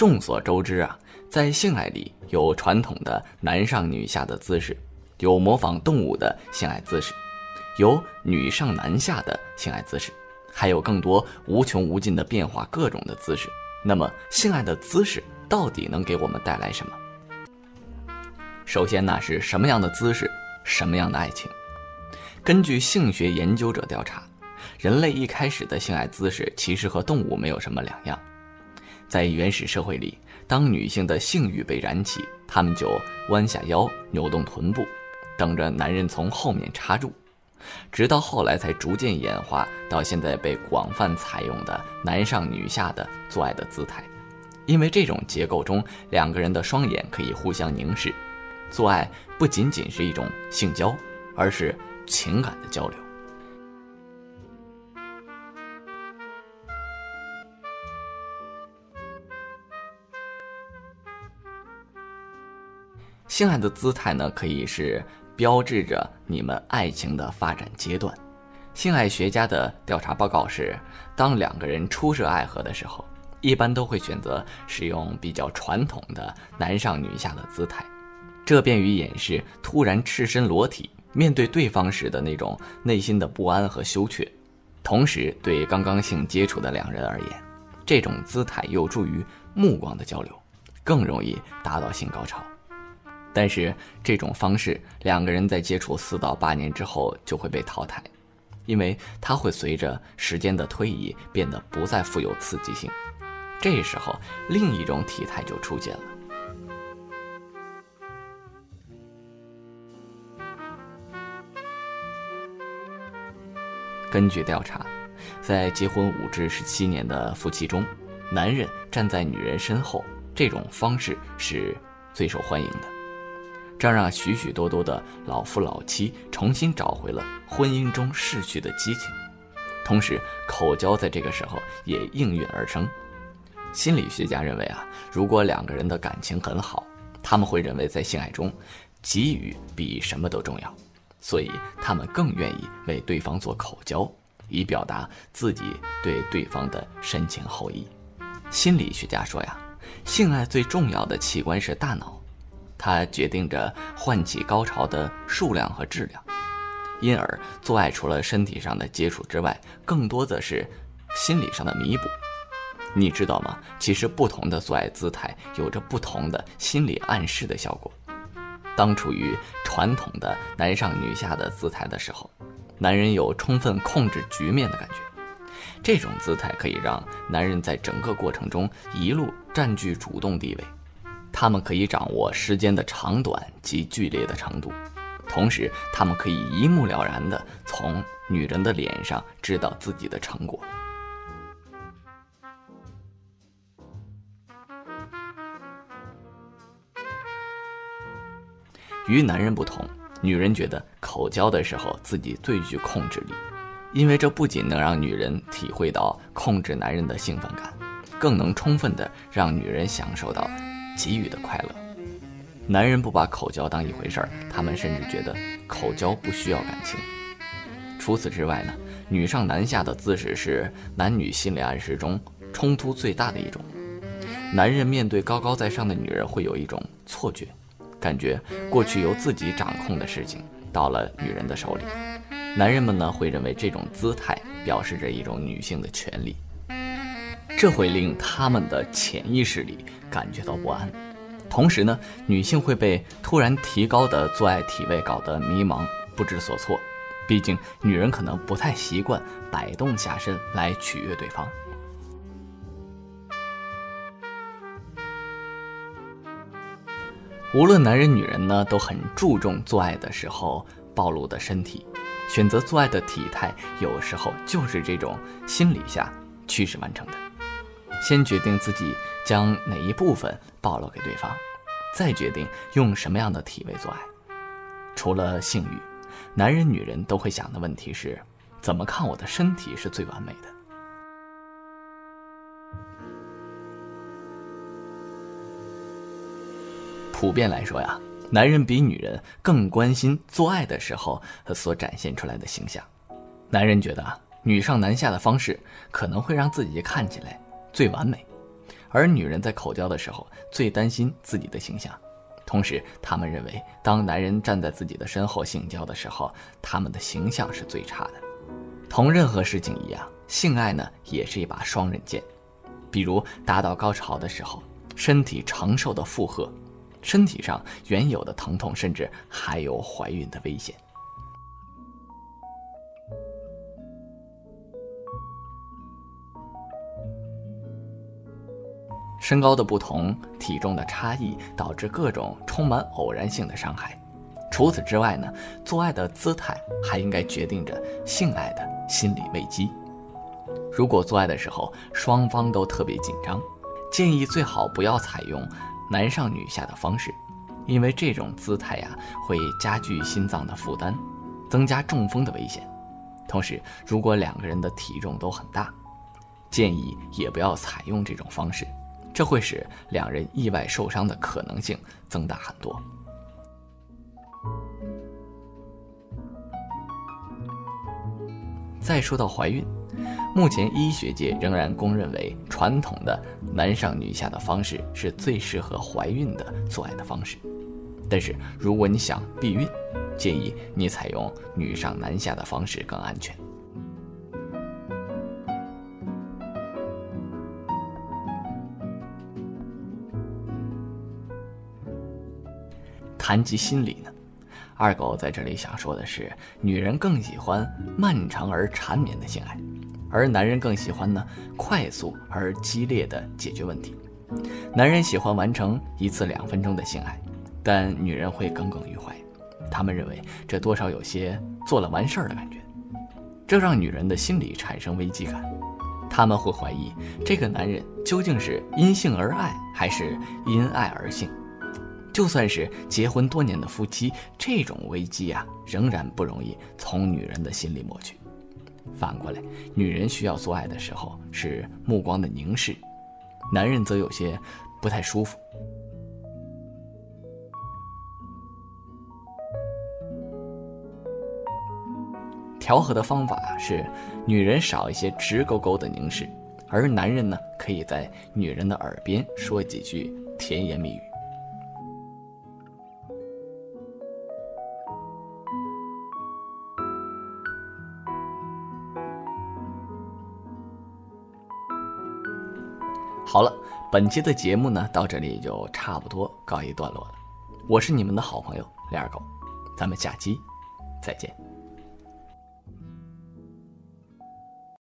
众所周知啊，在性爱里有传统的男上女下的姿势，有模仿动物的性爱姿势，有女上男下的性爱姿势，还有更多无穷无尽的变化各种的姿势。那么，性爱的姿势到底能给我们带来什么？首先，那是什么样的姿势，什么样的爱情？根据性学研究者调查，人类一开始的性爱姿势其实和动物没有什么两样。在原始社会里，当女性的性欲被燃起，她们就弯下腰，扭动臀部，等着男人从后面插入。直到后来才逐渐演化到现在被广泛采用的男上女下的做爱的姿态，因为这种结构中两个人的双眼可以互相凝视，做爱不仅仅是一种性交，而是情感的交流。性爱的姿态呢，可以是。标志着你们爱情的发展阶段。性爱学家的调查报告是，当两个人初涉爱河的时候，一般都会选择使用比较传统的男上女下的姿态，这便于掩饰突然赤身裸体面对对方时的那种内心的不安和羞怯。同时，对刚刚性接触的两人而言，这种姿态有助于目光的交流，更容易达到性高潮。但是这种方式，两个人在接触四到八年之后就会被淘汰，因为它会随着时间的推移变得不再富有刺激性。这时候，另一种体态就出现了。根据调查，在结婚五至十七年的夫妻中，男人站在女人身后这种方式是最受欢迎的。这让许许多多的老夫老妻重新找回了婚姻中逝去的激情，同时口交在这个时候也应运而生。心理学家认为啊，如果两个人的感情很好，他们会认为在性爱中，给予比什么都重要，所以他们更愿意为对方做口交，以表达自己对对方的深情厚谊。心理学家说呀，性爱最重要的器官是大脑。它决定着唤起高潮的数量和质量，因而做爱除了身体上的接触之外，更多的是心理上的弥补。你知道吗？其实不同的做爱姿态有着不同的心理暗示的效果。当处于传统的男上女下的姿态的时候，男人有充分控制局面的感觉。这种姿态可以让男人在整个过程中一路占据主动地位。他们可以掌握时间的长短及剧烈的程度，同时他们可以一目了然地从女人的脸上知道自己的成果。与男人不同，女人觉得口交的时候自己最具控制力，因为这不仅能让女人体会到控制男人的兴奋感，更能充分地让女人享受到。给予的快乐，男人不把口交当一回事儿，他们甚至觉得口交不需要感情。除此之外呢，女上男下的姿势是男女心理暗示中冲突最大的一种。男人面对高高在上的女人会有一种错觉，感觉过去由自己掌控的事情到了女人的手里。男人们呢会认为这种姿态表示着一种女性的权利。这会令他们的潜意识里感觉到不安，同时呢，女性会被突然提高的做爱体位搞得迷茫不知所措。毕竟，女人可能不太习惯摆动下身来取悦对方。无论男人女人呢，都很注重做爱的时候暴露的身体，选择做爱的体态，有时候就是这种心理下驱使完成的。先决定自己将哪一部分暴露给对方，再决定用什么样的体位做爱。除了性欲，男人女人都会想的问题是：怎么看我的身体是最完美的？普遍来说呀，男人比女人更关心做爱的时候所展现出来的形象。男人觉得啊，女上男下的方式可能会让自己看起来。最完美，而女人在口交的时候最担心自己的形象，同时他们认为，当男人站在自己的身后性交的时候，他们的形象是最差的。同任何事情一样，性爱呢也是一把双刃剑，比如达到高潮的时候，身体承受的负荷，身体上原有的疼痛，甚至还有怀孕的危险。身高的不同、体重的差异，导致各种充满偶然性的伤害。除此之外呢，做爱的姿态还应该决定着性爱的心理危机。如果做爱的时候双方都特别紧张，建议最好不要采用男上女下的方式，因为这种姿态呀会加剧心脏的负担，增加中风的危险。同时，如果两个人的体重都很大，建议也不要采用这种方式。这会使两人意外受伤的可能性增大很多。再说到怀孕，目前医学界仍然公认为传统的男上女下的方式是最适合怀孕的做爱的方式。但是如果你想避孕，建议你采用女上男下的方式更安全。谈及心理呢，二狗在这里想说的是，女人更喜欢漫长而缠绵的性爱，而男人更喜欢呢快速而激烈的解决问题。男人喜欢完成一次两分钟的性爱，但女人会耿耿于怀，他们认为这多少有些做了完事儿的感觉，这让女人的心理产生危机感，他们会怀疑这个男人究竟是因性而爱，还是因爱而性。就算是结婚多年的夫妻，这种危机啊，仍然不容易从女人的心里抹去。反过来，女人需要做爱的时候是目光的凝视，男人则有些不太舒服。调和的方法是，女人少一些直勾勾的凝视，而男人呢，可以在女人的耳边说几句甜言蜜语。好了，本期的节目呢，到这里就差不多告一段落了。我是你们的好朋友李二狗，咱们下期再见。